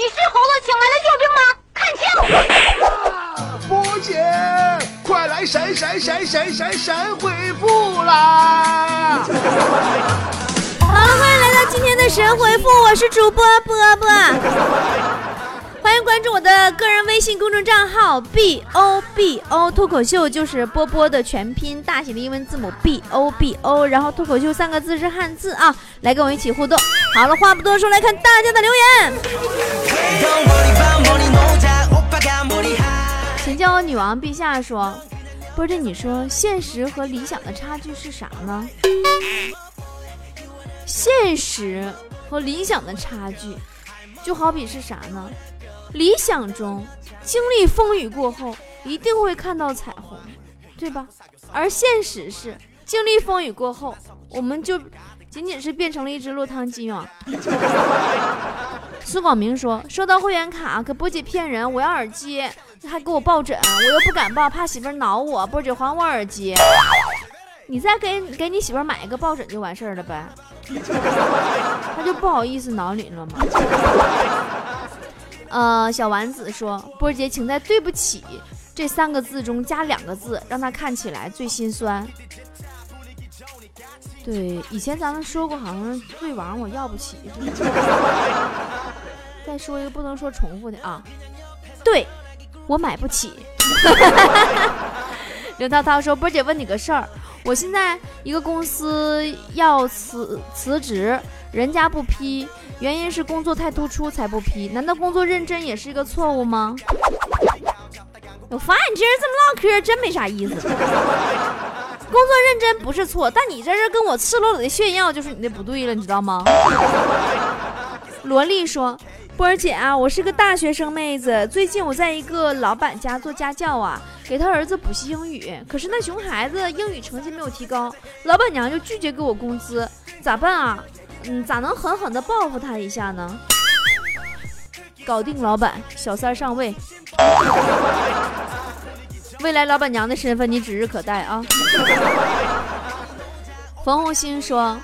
你是猴子请来的救兵吗？看清！波姐，快来闪闪闪闪闪闪回复啦！好了，欢迎来到今天的神回复，我是主播波波。欢迎关注我的个人微信公众账号 b o b o 脱口秀，就是波波的全拼大写的英文字母 b o b o，然后脱口秀三个字是汉字啊，来跟我一起互动。好了，话不多说，来看大家的留言。请叫我女王陛下说，波姐，你说现实和理想的差距是啥呢？现实和理想的差距，就好比是啥呢？理想中，经历风雨过后，一定会看到彩虹，对吧？而现实是，经历风雨过后，我们就仅仅是变成了一只落汤鸡啊。苏广明说：“收到会员卡，可波姐骗人，我要耳机，还给我抱枕，我又不敢抱，怕媳妇挠我。波姐还我耳机，你再给给你媳妇买一个抱枕就完事儿了呗，他就不好意思挠你了吗？”呃，小丸子说：“波姐，请在‘对不起’这三个字中加两个字，让他看起来最心酸。”对，以前咱们说过，好像对王我要不起。再说一个不能说重复的啊，对我买不起。刘涛涛说：“波姐，问你个事儿，我现在一个公司要辞辞职，人家不批。”原因是工作太突出才不批，难道工作认真也是一个错误吗？我发现你这人这么唠嗑真没啥意思。工作认真不是错，但你在这跟我赤裸裸的炫耀就是你的不对了，你知道吗？萝莉说：“波儿姐啊，我是个大学生妹子，最近我在一个老板家做家教啊，给他儿子补习英语，可是那熊孩子英语成绩没有提高，老板娘就拒绝给我工资，咋办啊？”嗯，咋能狠狠的报复他一下呢？搞定老板，小三上位，未来老板娘的身份你指日可待啊！冯红心说：“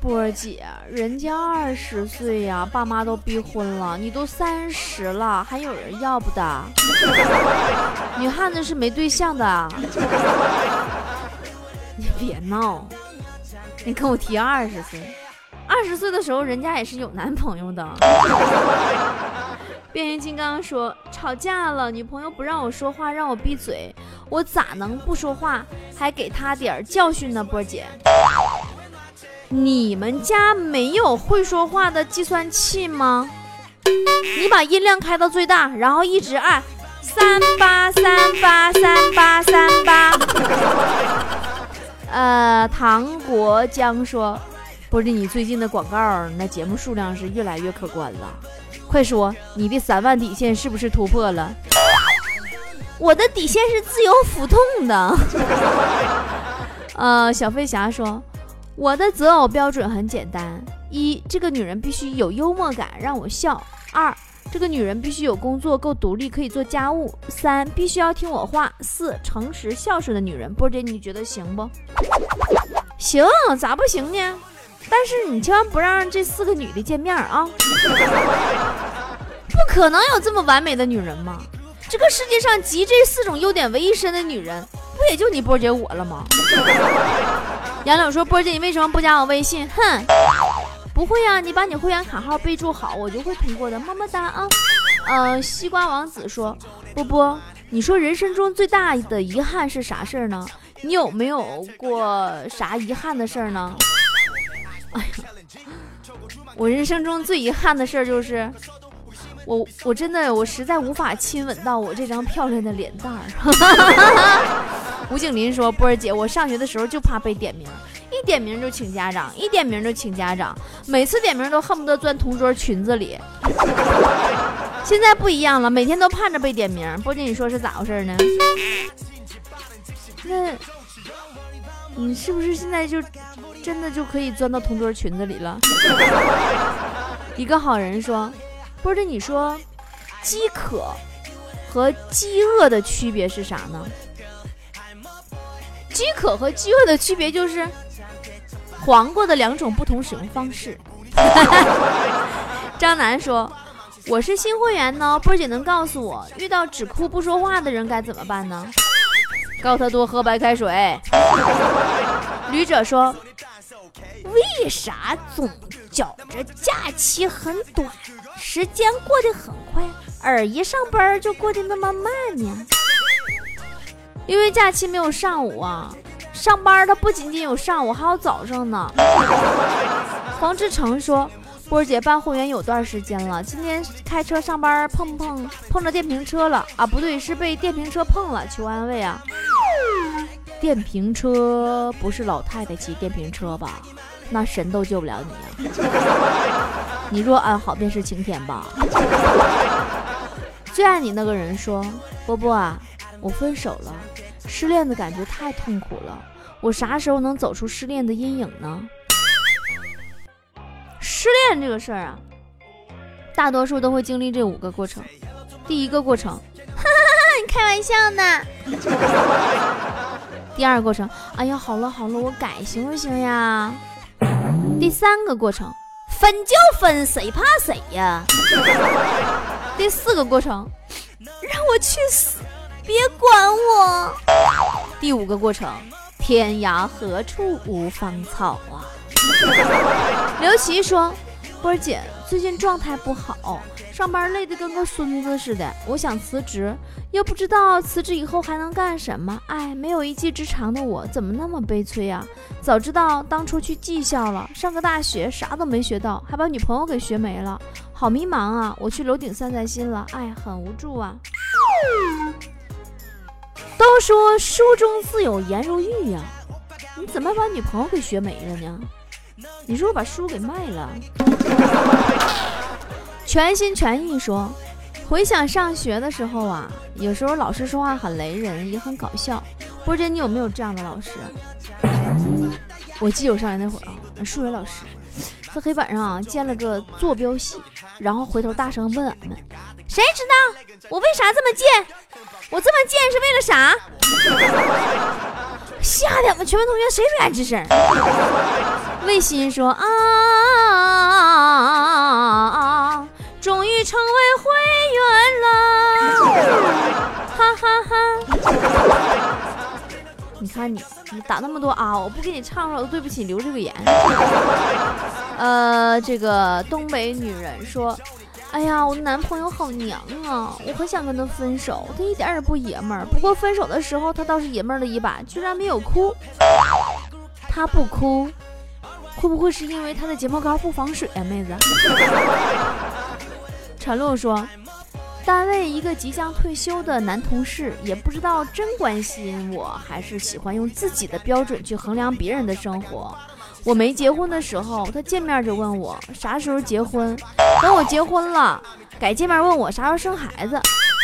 波儿姐，人家二十岁呀，爸妈都逼婚了，你都三十了，还有人要不的？女汉子是没对象的，你别闹，你跟我提二十岁。”二十岁的时候，人家也是有男朋友的。变形金刚说：“吵架了，女朋友不让我说话，让我闭嘴，我咋能不说话，还给他点儿教训呢？”波姐，你们家没有会说话的计算器吗？你把音量开到最大，然后一直按三八三八三八三八。呃，唐国江说。不是你最近的广告，那节目数量是越来越可观了。快说，你的三万底线是不是突破了？我的底线是自由浮动的。呃，小飞侠说，我的择偶标准很简单：一，这个女人必须有幽默感，让我笑；二，这个女人必须有工作，够独立，可以做家务；三，必须要听我话；四，诚实孝顺的女人。波姐，你觉得行不？行，咋不行呢？但是你千万不让这四个女的见面啊！不可能有这么完美的女人吗？这个世界上集这四种优点为一身的女人，不也就你波姐我了吗？杨柳说：“波姐，你为什么不加我微信？”哼，不会呀，你把你会员卡号备注好，我就会通过的。么么哒啊！呃，西瓜王子说：“波波，你说人生中最大的遗憾是啥事儿呢？你有没有过啥遗憾的事儿呢？”哎呀，我人生中最遗憾的事儿就是，我我真的我实在无法亲吻到我这张漂亮的脸蛋儿。吴景林说：“波儿姐，我上学的时候就怕被点名，一点名就请家长，一点名就请家长，每次点名都恨不得钻同桌裙子里。现在不一样了，每天都盼着被点名。波姐，你说是咋回事呢？那，你是不是现在就？”真的就可以钻到同桌裙子里了。一个好人说：“波姐，你说饥渴和饥饿的区别是啥呢？”饥渴和饥饿的区别就是黄瓜的两种不同使用方式。张楠说：“我是新会员呢，波姐能告诉我，遇到只哭不说话的人该怎么办呢？告他多喝白开水。旅者说：“为啥总觉着假期很短，时间过得很快，而一上班就过得那么慢呢？”因为假期没有上午啊，上班它不仅仅有上午，还有早上呢。黄志成说。波儿姐办会员有段时间了，今天开车上班碰碰碰着电瓶车了啊，不对，是被电瓶车碰了，求安慰啊！电瓶车不是老太太骑电瓶车吧？那神都救不了你呀！你若安好，便是晴天吧？最爱你那个人说：“波波啊，我分手了，失恋的感觉太痛苦了，我啥时候能走出失恋的阴影呢？”失恋这个事儿啊，大多数都会经历这五个过程。第一个过程，哈哈哈，你开玩笑呢。第二个过程，哎呀，好了好了，我改行不行呀？第三个过程，分就分，谁怕谁呀？第四个过程，让我去死，别管我。第五个过程，天涯何处无芳草啊。刘琦说：“波儿姐最近状态不好，上班累得跟个孙子似的。我想辞职，又不知道辞职以后还能干什么。哎，没有一技之长的我，怎么那么悲催呀？早知道当初去技校了，上个大学啥都没学到，还把女朋友给学没了，好迷茫啊！我去楼顶散散心了，哎，很无助啊。都说书中自有颜如玉呀，你怎么把女朋友给学没了呢？”你说我把书给卖了？全心全意说，回想上学的时候啊，有时候老师说话很雷人，也很搞笑。波姐，你有没有这样的老师？我记得我上学那会儿啊，数学老师在黑板上啊建了个坐标系，然后回头大声问俺们：谁知道我为啥这么建？我这么建是为了啥？吓得我们全班同学谁不敢吱声？魏鑫说啊，终于成为会员了，哈哈哈！你看你，你打那么多啊，我不给你唱了，对不起，留这个言。呃，这个东北女人说。哎呀，我的男朋友好娘啊！我很想跟他分手，他一点也不爷们儿。不过分手的时候，他倒是爷们儿了一把，居然没有哭。他不哭，会不会是因为他的睫毛膏不防水啊，妹子？陈露说，单位一个即将退休的男同事，也不知道真关心我还是喜欢用自己的标准去衡量别人的生活。我没结婚的时候，他见面就问我啥时候结婚。等我结婚了，改见面问我啥时候生孩子。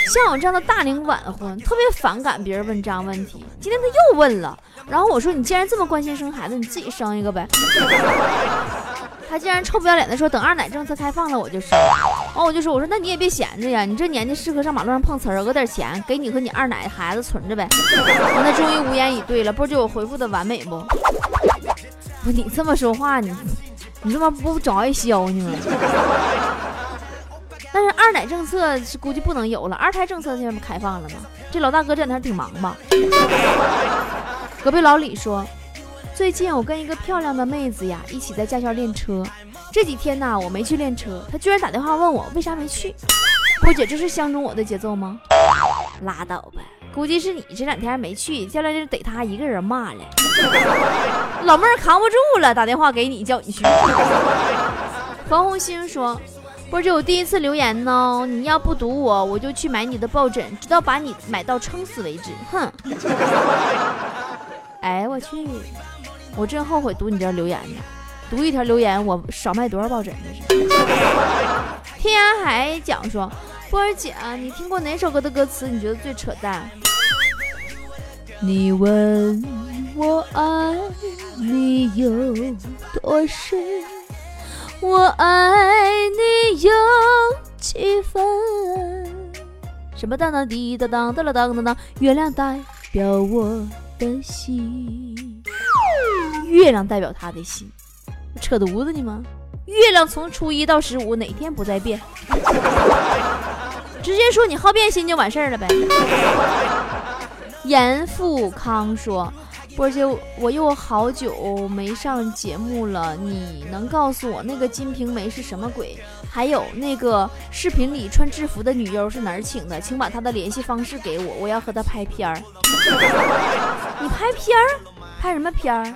像我这样的大龄晚婚，特别反感别人问这样问题。今天他又问了，然后我说：“你既然这么关心生孩子，你自己生一个呗。”他竟然臭不要脸的说：“等二奶政策开放了我就生。”哦，我就说：“我说那你也别闲着呀，你这年纪适合上马路上碰瓷儿，讹点钱给你和你二奶孩子存着呗。”他终于无言以对了，不知道我回复的完美不？不，你这么说话，你你这么不找挨削呢吗？但是二奶政策是估计不能有了，二胎政策现在不开放了吗？这老大哥这两天挺忙吧？隔壁老李说，最近我跟一个漂亮的妹子呀一起在驾校练车，这几天呢我没去练车，她居然打电话问我为啥没去。波姐，这是相中我的节奏吗？拉倒吧。估计是你这两天没去，教练就得他一个人骂了。老妹儿扛不住了，打电话给你，叫你去。冯红星说：“波姐，我第一次留言呢，你要不读我，我就去买你的抱枕，直到把你买到撑死为止。”哼！哎，我去，我真后悔读你这留言呢。读一条留言，我少卖多少抱枕？这是。天涯海角说。波儿姐，你听过哪首歌的歌词你觉得最扯淡？你问我爱你有多深，我爱你有几分？什么当当滴当当当当当当，月亮代表我的心，月亮代表他的心，扯犊子呢吗？月亮从初一到十五哪天不在变？直接说你好变心就完事儿了呗。严富康说。波姐，我又好久没上节目了，你能告诉我那个金瓶梅是什么鬼？还有那个视频里穿制服的女优是哪儿请的？请把她的联系方式给我，我要和她拍片儿。你拍片儿？拍什么片儿？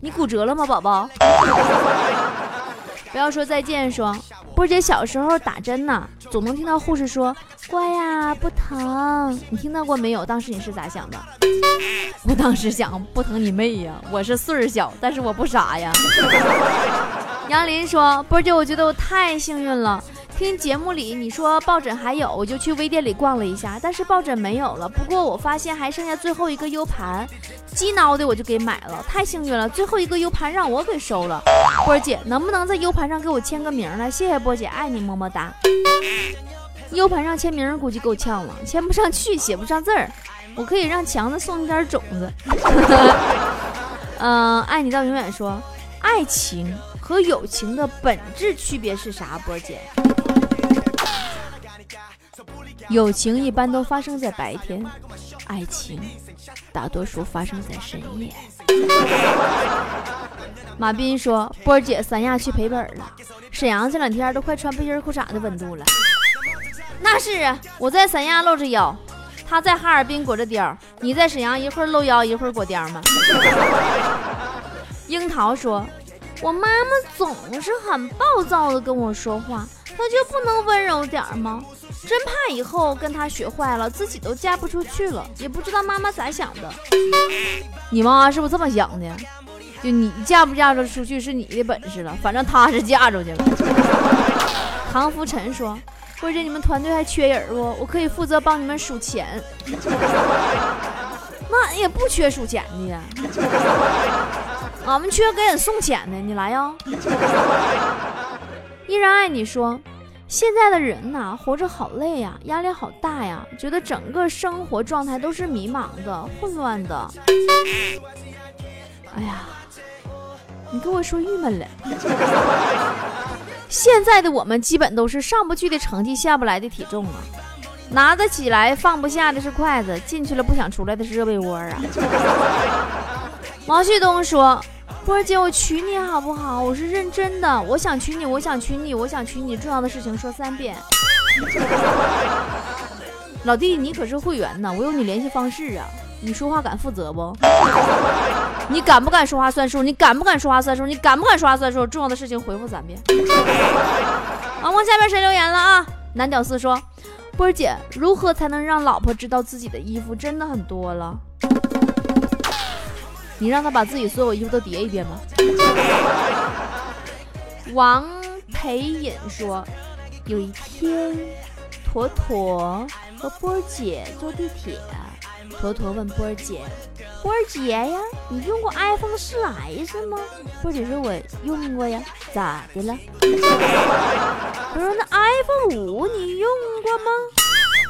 你骨折了吗，宝宝？不要说再见，说波姐小时候打针呢，总能听到护士说乖呀，不疼。你听到过没有？当时你是咋想的？我当时想，不疼你妹呀！我是岁数小，但是我不傻呀。杨林说，波姐，我觉得我太幸运了。听节目里你说抱枕还有，我就去微店里逛了一下，但是抱枕没有了。不过我发现还剩下最后一个 U 盘，鸡挠的我就给买了，太幸运了。最后一个 U 盘让我给收了。波姐能不能在 U 盘上给我签个名呢？谢谢波姐，爱你么么哒。U 盘上签名估计够呛了，签不上去，写不上字儿。我可以让强子送你点种子。嗯，爱你到永远。说爱情和友情的本质区别是啥？波姐。友情一般都发生在白天，爱情大多数发生在深夜。马斌说：“波儿姐，三亚去赔本了，沈阳这两天都快穿背心裤衩的温度了。”那是啊，我在三亚露着腰，他在哈尔滨裹着貂，你在沈阳一会儿露腰一会儿裹貂吗？樱桃说：“我妈妈总是很暴躁的跟我说话，她就不能温柔点吗？”真怕以后跟他学坏了，自己都嫁不出去了，也不知道妈妈咋想的。你妈是不是这么想的？就你嫁不嫁得出去是你的本事了，反正她是嫁出去了。唐福晨说：“或者你们团队还缺人不？我可以负责帮你们数钱。那也不缺数钱的呀，俺们缺给人送钱的，你来呀。依然爱你说。”现在的人呐，活着好累呀，压力好大呀，觉得整个生活状态都是迷茫的、混乱的。哎呀，你给我说郁闷了。现在的我们基本都是上不去的成绩，下不来的体重啊，拿得起来放不下的是筷子，进去了不想出来的是热被窝啊。毛旭东说。波儿姐，我娶你好不好？我是认真的，我想娶你，我想娶你，我想娶你。重要的事情说三遍。老弟，你可是会员呢，我有你联系方式啊。你说话敢负责不？你敢不敢说话算数？你敢不敢说话算数？你敢不敢说话算数？重要的事情回复三遍。王光下边谁留言了啊？男屌丝说：波儿姐，如何才能让老婆知道自己的衣服真的很多了？你让他把自己所有衣服都叠一遍吗？王培隐说，有一天，坨坨和波儿姐坐地铁，坨坨问波儿姐：“波儿姐呀，你用过 iPhone 四 S 吗？”波儿姐说：“我用过呀，咋的了？” 他说：“那 iPhone 五你用过吗？”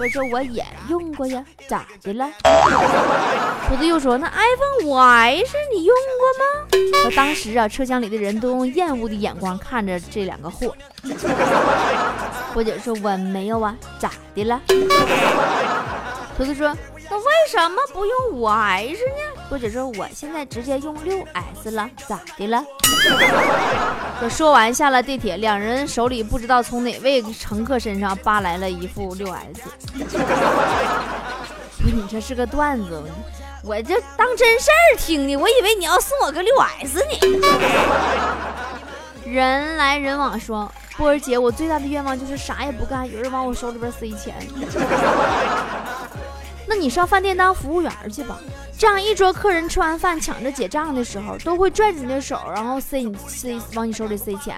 我说我也用过呀，咋的了？兔子又说那 iPhone 五 S 你用过吗？我当时啊，车厢里的人都用厌恶的眼光看着这两个货。波姐说我没有啊，咋的了？兔子说那为什么不用五 S 呢？波姐说我现在直接用六 S 了，咋的了？这说完下了地铁，两人手里不知道从哪位乘客身上扒来了一副六 S。你这是个段子，我这当真事儿听的，我以为你要送我个六 S 呢。人来人往说，波儿姐，我最大的愿望就是啥也不干，有人往我手里边塞钱。那你上饭店当服务员去吧，这样一桌客人吃完饭抢着结账的时候，都会拽着你的手，然后塞你塞往你手里塞钱。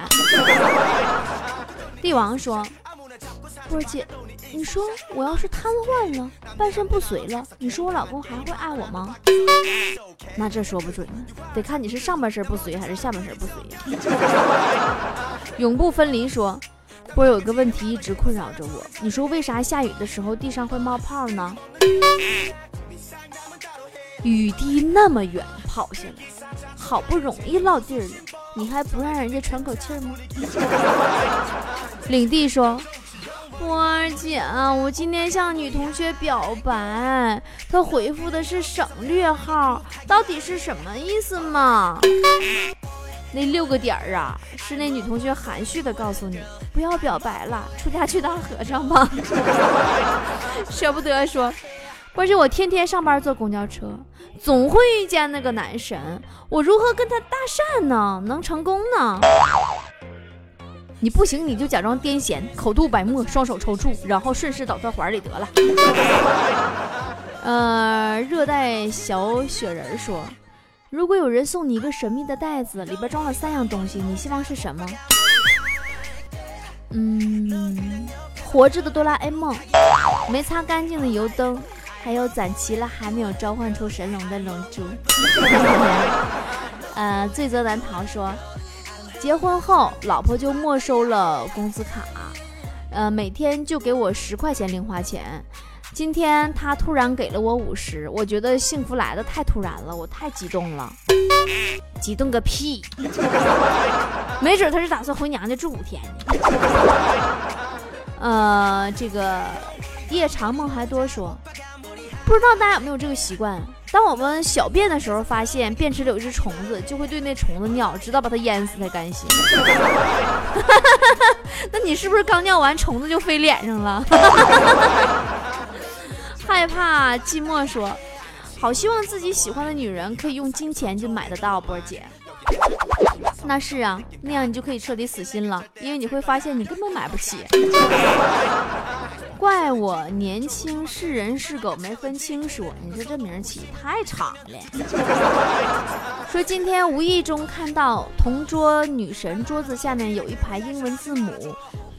帝王说：“波姐，你说我要是瘫痪了，半身不遂了，你说我老公还会爱我吗？”那这说不准，得看你是上半身不遂还是下半身不遂。永不分离说。波有一个问题一直困扰着我，你说为啥下雨的时候地上会冒泡呢？雨滴那么远跑下来，好不容易落地了，你还不让人家喘口气吗？领地说。波儿姐，我今天向女同学表白，她回复的是省略号，到底是什么意思嘛？那六个点儿啊，是那女同学含蓄的告诉你，不要表白了，出家去当和尚吧。舍不得说，关键，我天天上班坐公交车，总会遇见那个男神，我如何跟他搭讪呢？能成功呢？你不行，你就假装癫痫，口吐白沫，双手抽搐，然后顺势倒他怀里得了。呃，热带小雪人说，如果有人送你一个神秘的袋子，里边装了三样东西，你希望是什么？嗯，活着的哆啦 A 梦，没擦干净的油灯，还有攒齐了还没有召唤出神龙的龙珠。呃，罪责难逃说。结婚后，老婆就没收了工资卡，呃，每天就给我十块钱零花钱。今天他突然给了我五十，我觉得幸福来的太突然了，我太激动了。激动个屁！没准他是打算回娘家住五天。呃，这个夜长梦还多说，不知道大家有没有这个习惯？当我们小便的时候，发现便池里有一只虫子，就会对那虫子尿，直到把它淹死才甘心。那你是不是刚尿完，虫子就飞脸上了？害怕寂寞说，好希望自己喜欢的女人可以用金钱就买得到。波姐，那是啊，那样你就可以彻底死心了，因为你会发现你根本买不起。怪我年轻是人是狗没分清说，你说这名起太长了。说今天无意中看到同桌女神桌子下面有一排英文字母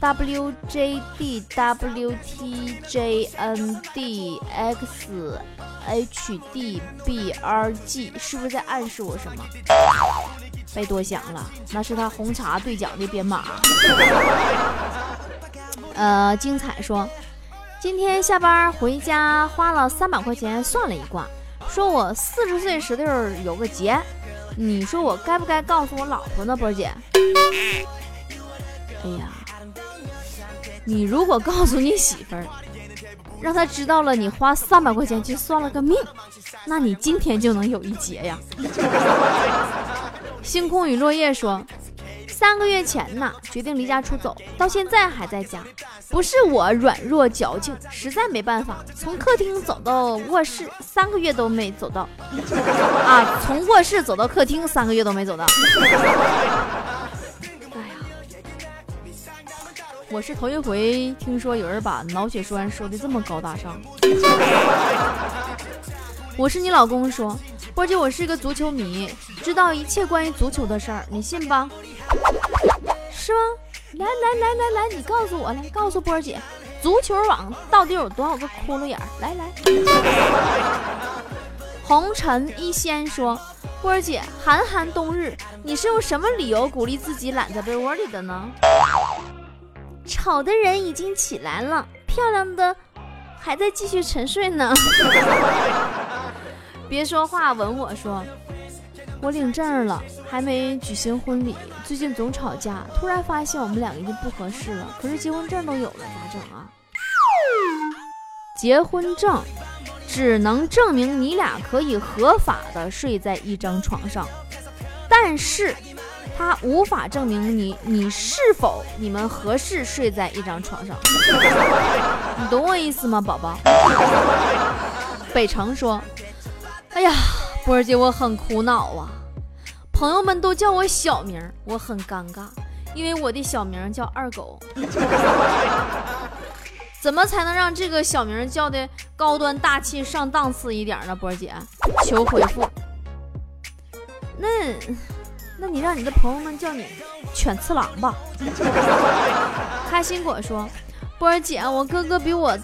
W J D W T J N D X H D B R G，是不是在暗示我什么？别多想了，那是他红茶兑奖的编码。呃，精彩说。今天下班回家花了三百块钱算了一卦，说我四十岁时候有个劫，你说我该不该告诉我老婆呢，波姐？哎呀，你如果告诉你媳妇儿，让她知道了你花三百块钱去算了个命，那你今天就能有一劫呀。星空与落叶说。三个月前呢，决定离家出走，到现在还在家。不是我软弱矫情，实在没办法。从客厅走到卧室，三个月都没走到。啊，从卧室走到客厅，三个月都没走到。哎呀，我是头一回听说有人把脑血栓说的这么高大上。我是你老公说，波姐，我是个足球迷，知道一切关于足球的事儿，你信吧？是吗？来来来来来，你告诉我来，告诉波儿姐，足球网到底有多少个窟窿眼儿？来来。红尘一仙说，波儿姐，寒寒冬日，你是用什么理由鼓励自己懒在被窝里的呢？丑的人已经起来了，漂亮的还在继续沉睡呢。别说话，吻我说。我领证了，还没举行婚礼。最近总吵架，突然发现我们两个已经不合适了。可是结婚证都有了，咋整啊？结婚证只能证明你俩可以合法的睡在一张床上，但是它无法证明你你是否你们合适睡在一张床上。你懂我意思吗，宝宝？北城说：“哎呀。”波儿姐，我很苦恼啊，朋友们都叫我小名，我很尴尬，因为我的小名叫二狗。怎么才能让这个小名叫的高端大气上档次一点呢？波儿姐，求回复。那，那你让你的朋友们叫你犬次郎吧。开心果说，波儿姐，我哥哥比我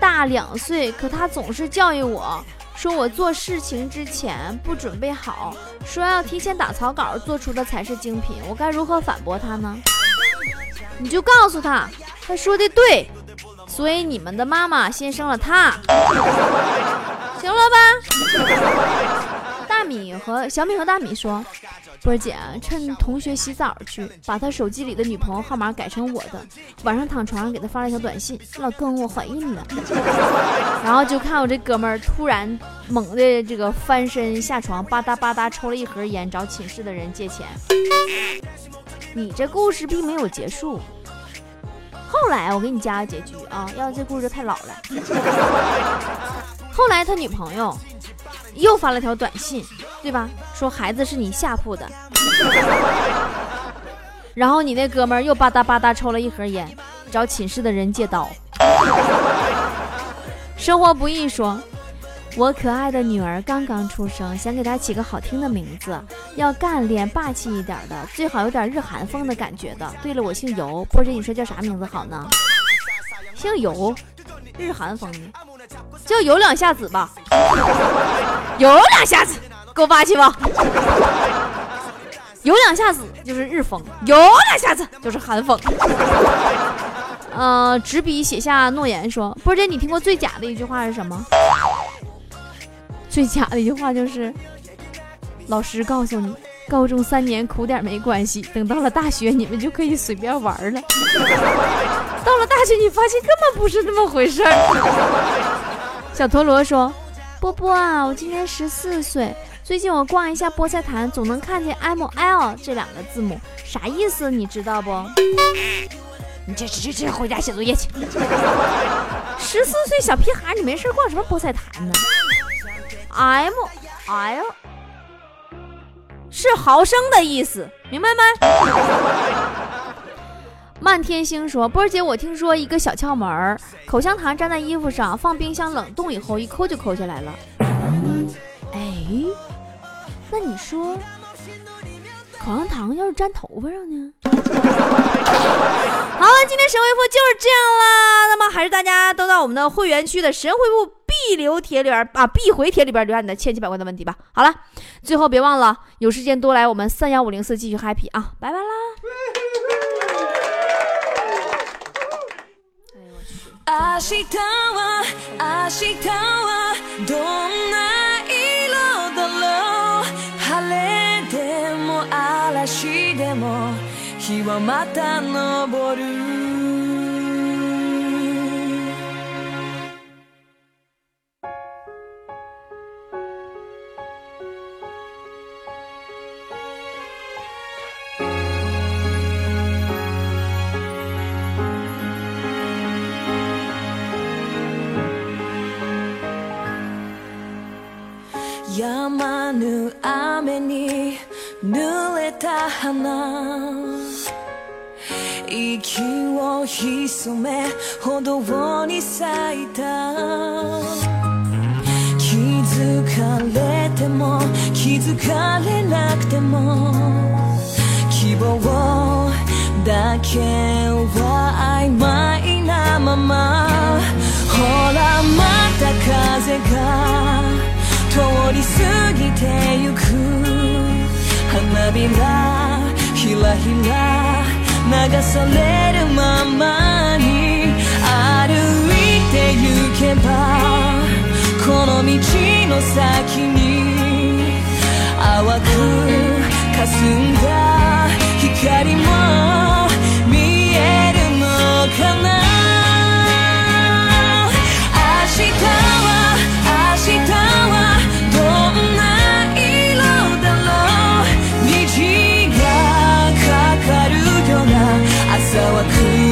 大两岁，可他总是教育我。说我做事情之前不准备好，说要提前打草稿做出的才是精品，我该如何反驳他呢？你就告诉他，他说的对，所以你们的妈妈先生了他，行了吧？米和小米和大米说，波姐趁同学洗澡去，把他手机里的女朋友号码改成我的，晚上躺床上给他发了一条短信：“老公，我怀孕了。”然后就看我这哥们儿突然猛的这个翻身下床，吧嗒吧嗒抽了一盒烟，找寝室的人借钱。你这故事并没有结束。后来我给你加个结局啊，要不这故事就太老了。后来他女朋友又发了条短信，对吧？说孩子是你下铺的。然后你那哥们儿又吧嗒吧嗒抽了一盒烟，找寝室的人借刀。生活不易说。我可爱的女儿刚刚出生，想给她起个好听的名字，要干练霸气一点的，最好有点日韩风的感觉的。对了，我姓尤，波姐，你说叫啥名字好呢？姓尤，日韩风的，叫有两下子吧。有两下子，给我发去吧。有两下子就是日风，有两下子就是韩风。呃，执笔写下诺言说，波姐，你听过最假的一句话是什么？最假的一句话就是，老师告诉你，高中三年苦点没关系，等到了大学你们就可以随便玩了。到了大学你发现根本不是那么回事儿。小陀螺说：“波波啊，我今年十四岁，最近我逛一下菠菜坛，总能看见 M L 这两个字母，啥意思你知道不？你这这这回家写作业去。十四岁小屁孩，你没事逛什么菠菜坛呢？” M L 是毫升的意思，明白吗？漫天星说：“波儿姐，我听说一个小窍门儿，口香糖粘在衣服上，放冰箱冷冻以后，一抠就抠下来了。”哎，那你说口香糖要是粘头发上呢？好了，今天神回复就是这样啦。那么还是大家都到我们的会员区的神回复。必留帖里边啊，必回帖里边留下你的千奇百怪的问题吧。好了，最后别忘了有时间多来我们三幺五零四继续 happy 啊，拜拜啦！明日は明日はどんな色だろう。晴れでも嵐でも日はまた昇る。花。息を潜め歩道に咲いた。気づかれても気づかれなくても希望だけは曖昧なままほらまた風が通り過ぎてゆく。びらひらひら流されるままに歩いてゆけばこの道の先に淡く霞んだ光も見えるのかな。明日は明日 So I could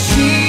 日